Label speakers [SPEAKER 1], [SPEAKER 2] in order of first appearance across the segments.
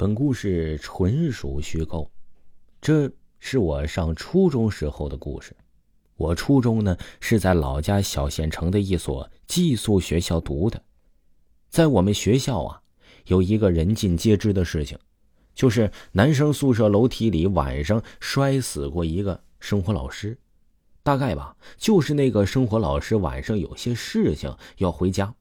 [SPEAKER 1] 本故事纯属虚构，这是我上初中时候的故事。我初中呢是在老家小县城的一所寄宿学校读的，在我们学校啊，有一个人尽皆知的事情，就是男生宿舍楼梯里晚上摔死过一个生活老师。大概吧，就是那个生活老师晚上有些事情要回家。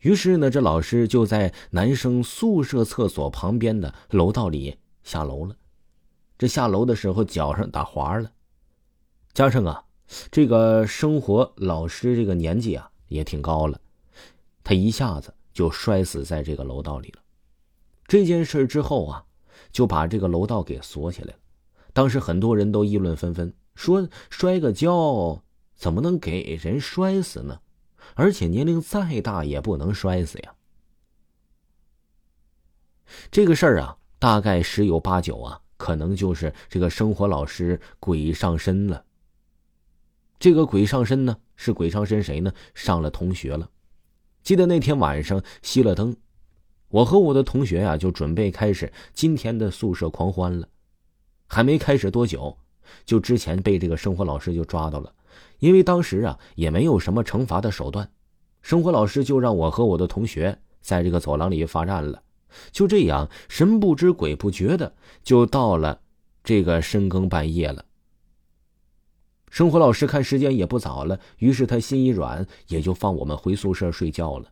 [SPEAKER 1] 于是呢，这老师就在男生宿舍厕所旁边的楼道里下楼了。这下楼的时候脚上打滑了，加上啊，这个生活老师这个年纪啊也挺高了，他一下子就摔死在这个楼道里了。这件事之后啊，就把这个楼道给锁起来了。当时很多人都议论纷纷，说摔个跤怎么能给人摔死呢？而且年龄再大也不能摔死呀。这个事儿啊，大概十有八九啊，可能就是这个生活老师鬼上身了。这个鬼上身呢，是鬼上身谁呢？上了同学了。记得那天晚上熄了灯，我和我的同学呀就准备开始今天的宿舍狂欢了。还没开始多久，就之前被这个生活老师就抓到了。因为当时啊也没有什么惩罚的手段，生活老师就让我和我的同学在这个走廊里罚站了。就这样，神不知鬼不觉的就到了这个深更半夜了。生活老师看时间也不早了，于是他心一软，也就放我们回宿舍睡觉了。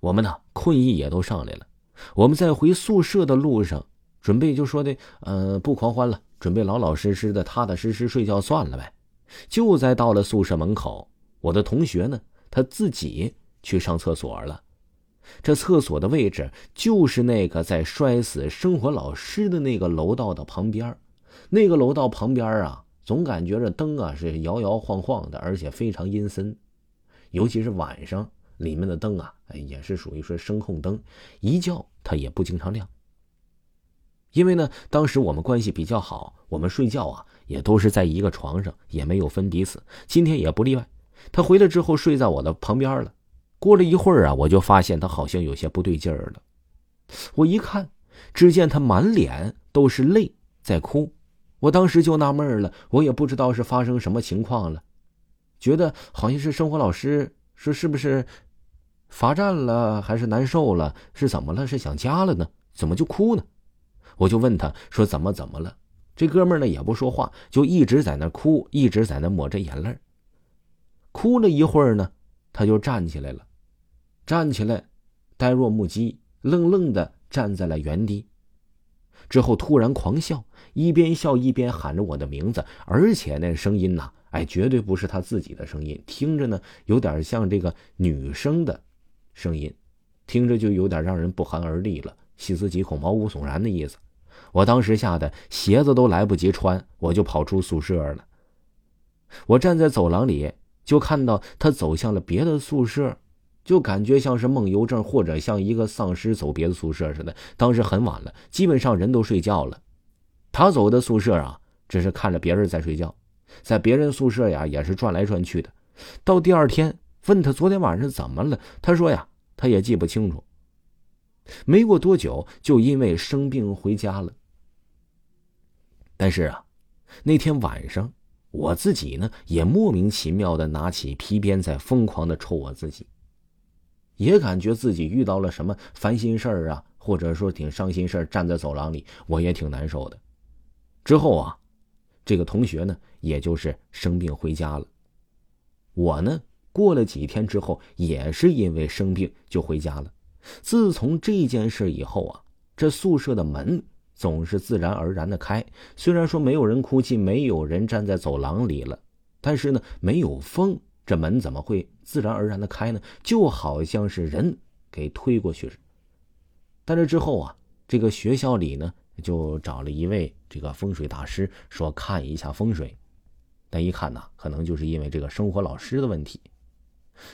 [SPEAKER 1] 我们呢，困意也都上来了。我们在回宿舍的路上，准备就说的，呃，不狂欢了，准备老老实实的、踏踏实实睡觉算了呗。就在到了宿舍门口，我的同学呢，他自己去上厕所了。这厕所的位置就是那个在摔死生活老师的那个楼道的旁边那个楼道旁边啊，总感觉着灯啊是摇摇晃晃的，而且非常阴森。尤其是晚上，里面的灯啊，也是属于说声控灯，一叫它也不经常亮。因为呢，当时我们关系比较好，我们睡觉啊也都是在一个床上，也没有分彼此。今天也不例外。他回来之后睡在我的旁边了。过了一会儿啊，我就发现他好像有些不对劲儿了。我一看，只见他满脸都是泪，在哭。我当时就纳闷了，我也不知道是发生什么情况了，觉得好像是生活老师说是不是罚站了，还是难受了，是怎么了？是想家了呢？怎么就哭呢？我就问他说：“怎么怎么了？”这哥们呢也不说话，就一直在那哭，一直在那抹着眼泪。哭了一会儿呢，他就站起来了，站起来，呆若木鸡，愣愣的站在了原地。之后突然狂笑，一边笑一边喊着我的名字，而且那声音呐，哎，绝对不是他自己的声音，听着呢有点像这个女生的声音，听着就有点让人不寒而栗了，细思极恐，毛骨悚然的意思。我当时吓得鞋子都来不及穿，我就跑出宿舍了。我站在走廊里，就看到他走向了别的宿舍，就感觉像是梦游症，或者像一个丧尸走别的宿舍似的。当时很晚了，基本上人都睡觉了。他走的宿舍啊，只是看着别人在睡觉，在别人宿舍呀也是转来转去的。到第二天问他昨天晚上怎么了，他说呀，他也记不清楚。没过多久，就因为生病回家了。但是啊，那天晚上，我自己呢也莫名其妙的拿起皮鞭在疯狂的抽我自己，也感觉自己遇到了什么烦心事儿啊，或者说挺伤心事儿。站在走廊里，我也挺难受的。之后啊，这个同学呢，也就是生病回家了。我呢，过了几天之后，也是因为生病就回家了。自从这件事以后啊，这宿舍的门总是自然而然的开。虽然说没有人哭泣，没有人站在走廊里了，但是呢，没有风，这门怎么会自然而然的开呢？就好像是人给推过去。但是之后啊，这个学校里呢就找了一位这个风水大师，说看一下风水。但一看呢，可能就是因为这个生活老师的问题。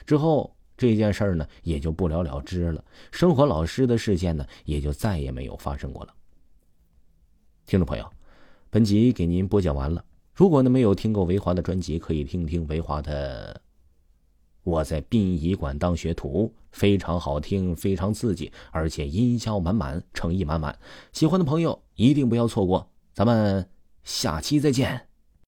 [SPEAKER 1] 之后这件事儿呢也就不了了之了，生活老师的事件呢也就再也没有发生过了。听众朋友，本集给您播讲完了。如果呢没有听过维华的专辑，可以听听维华的《我在殡仪馆当学徒》，非常好听，非常刺激，而且音效满满，诚意满满。喜欢的朋友一定不要错过，咱们下期再见。